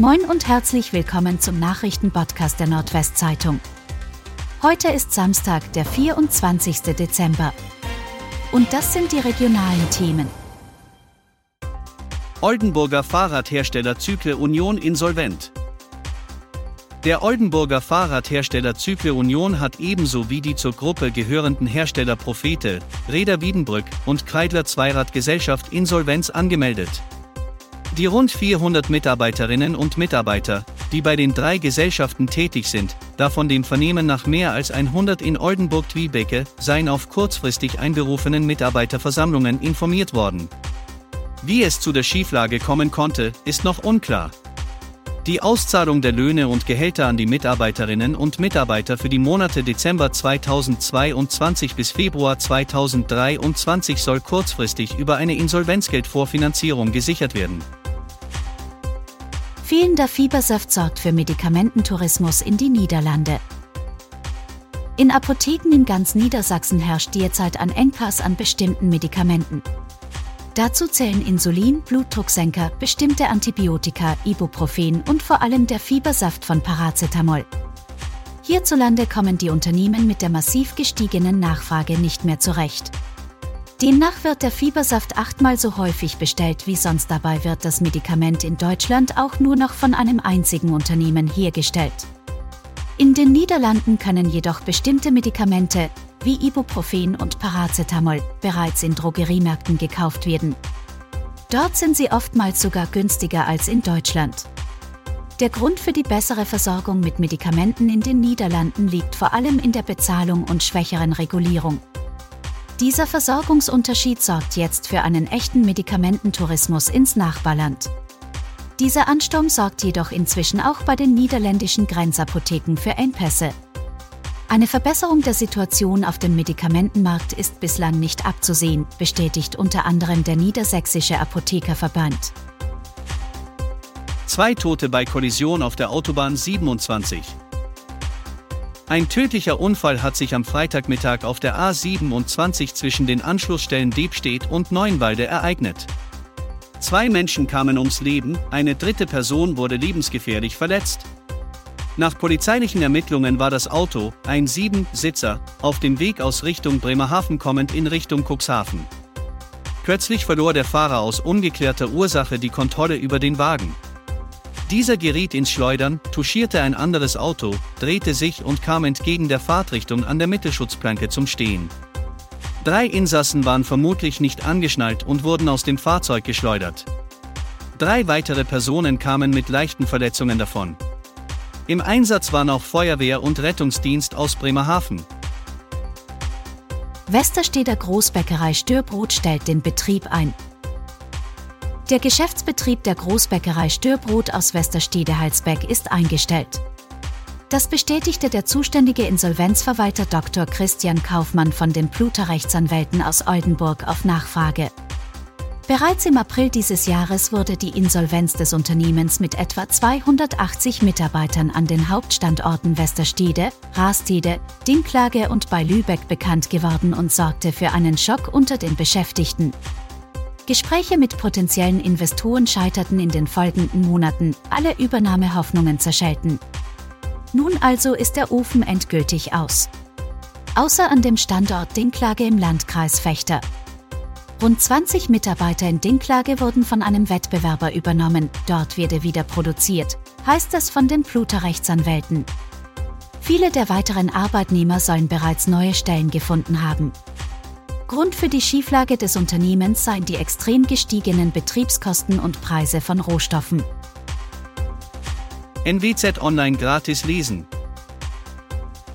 Moin und herzlich willkommen zum Nachrichtenpodcast der Nordwestzeitung. Heute ist Samstag, der 24. Dezember. Und das sind die regionalen Themen. Oldenburger Fahrradhersteller Zykle Union insolvent. Der Oldenburger Fahrradhersteller Zykle Union hat ebenso wie die zur Gruppe gehörenden Hersteller Prophete, Räder Wiedenbrück und Kreidler Zweiradgesellschaft Insolvenz angemeldet. Die rund 400 Mitarbeiterinnen und Mitarbeiter, die bei den drei Gesellschaften tätig sind, davon dem Vernehmen nach mehr als 100 in Oldenburg-Twibecke, seien auf kurzfristig einberufenen Mitarbeiterversammlungen informiert worden. Wie es zu der Schieflage kommen konnte, ist noch unklar. Die Auszahlung der Löhne und Gehälter an die Mitarbeiterinnen und Mitarbeiter für die Monate Dezember 2022 bis Februar 2023 soll kurzfristig über eine Insolvenzgeldvorfinanzierung gesichert werden. Fehlender Fiebersaft sorgt für Medikamententourismus in die Niederlande. In Apotheken in ganz Niedersachsen herrscht derzeit ein Engpass an bestimmten Medikamenten. Dazu zählen Insulin, Blutdrucksenker, bestimmte Antibiotika, Ibuprofen und vor allem der Fiebersaft von Paracetamol. Hierzulande kommen die Unternehmen mit der massiv gestiegenen Nachfrage nicht mehr zurecht. Demnach wird der Fiebersaft achtmal so häufig bestellt wie sonst. Dabei wird das Medikament in Deutschland auch nur noch von einem einzigen Unternehmen hergestellt. In den Niederlanden können jedoch bestimmte Medikamente, wie Ibuprofen und Paracetamol, bereits in Drogeriemärkten gekauft werden. Dort sind sie oftmals sogar günstiger als in Deutschland. Der Grund für die bessere Versorgung mit Medikamenten in den Niederlanden liegt vor allem in der Bezahlung und schwächeren Regulierung. Dieser Versorgungsunterschied sorgt jetzt für einen echten Medikamententourismus ins Nachbarland. Dieser Ansturm sorgt jedoch inzwischen auch bei den niederländischen Grenzapotheken für Engpässe. Eine Verbesserung der Situation auf dem Medikamentenmarkt ist bislang nicht abzusehen, bestätigt unter anderem der Niedersächsische Apothekerverband. Zwei Tote bei Kollision auf der Autobahn 27. Ein tödlicher Unfall hat sich am Freitagmittag auf der A27 zwischen den Anschlussstellen Debstedt und Neuenwalde ereignet. Zwei Menschen kamen ums Leben, eine dritte Person wurde lebensgefährlich verletzt. Nach polizeilichen Ermittlungen war das Auto, ein Sieben-Sitzer, auf dem Weg aus Richtung Bremerhaven kommend in Richtung Cuxhaven. Kürzlich verlor der Fahrer aus ungeklärter Ursache die Kontrolle über den Wagen. Dieser geriet ins Schleudern, touchierte ein anderes Auto, drehte sich und kam entgegen der Fahrtrichtung an der Mittelschutzplanke zum Stehen. Drei Insassen waren vermutlich nicht angeschnallt und wurden aus dem Fahrzeug geschleudert. Drei weitere Personen kamen mit leichten Verletzungen davon. Im Einsatz waren auch Feuerwehr und Rettungsdienst aus Bremerhaven. Westersteder Großbäckerei Störbrot stellt den Betrieb ein. Der Geschäftsbetrieb der Großbäckerei Störbrot aus Westerstede-Halsbeck ist eingestellt. Das bestätigte der zuständige Insolvenzverwalter Dr. Christian Kaufmann von den Pluter Rechtsanwälten aus Oldenburg auf Nachfrage. Bereits im April dieses Jahres wurde die Insolvenz des Unternehmens mit etwa 280 Mitarbeitern an den Hauptstandorten Westerstede, Rastede, Dinklage und bei Lübeck bekannt geworden und sorgte für einen Schock unter den Beschäftigten. Gespräche mit potenziellen Investoren scheiterten in den folgenden Monaten, alle Übernahmehoffnungen zerschellten. Nun also ist der Ofen endgültig aus. Außer an dem Standort Dinklage im Landkreis Fechter. Rund 20 Mitarbeiter in Dinklage wurden von einem Wettbewerber übernommen, dort werde wieder produziert, heißt es von den Pluter-Rechtsanwälten. Viele der weiteren Arbeitnehmer sollen bereits neue Stellen gefunden haben. Grund für die Schieflage des Unternehmens seien die extrem gestiegenen Betriebskosten und Preise von Rohstoffen. NWZ Online gratis lesen.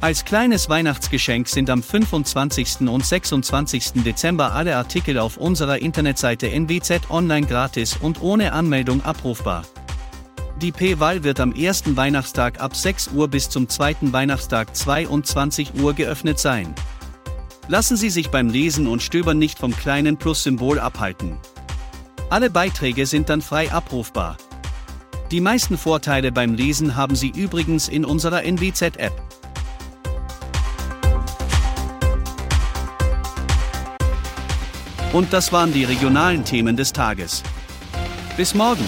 Als kleines Weihnachtsgeschenk sind am 25. und 26. Dezember alle Artikel auf unserer Internetseite NWZ Online gratis und ohne Anmeldung abrufbar. Die P-Wahl wird am ersten Weihnachtstag ab 6 Uhr bis zum zweiten Weihnachtstag 22 Uhr geöffnet sein. Lassen Sie sich beim Lesen und Stöbern nicht vom kleinen Plus-Symbol abhalten. Alle Beiträge sind dann frei abrufbar. Die meisten Vorteile beim Lesen haben Sie übrigens in unserer NWZ-App. Und das waren die regionalen Themen des Tages. Bis morgen!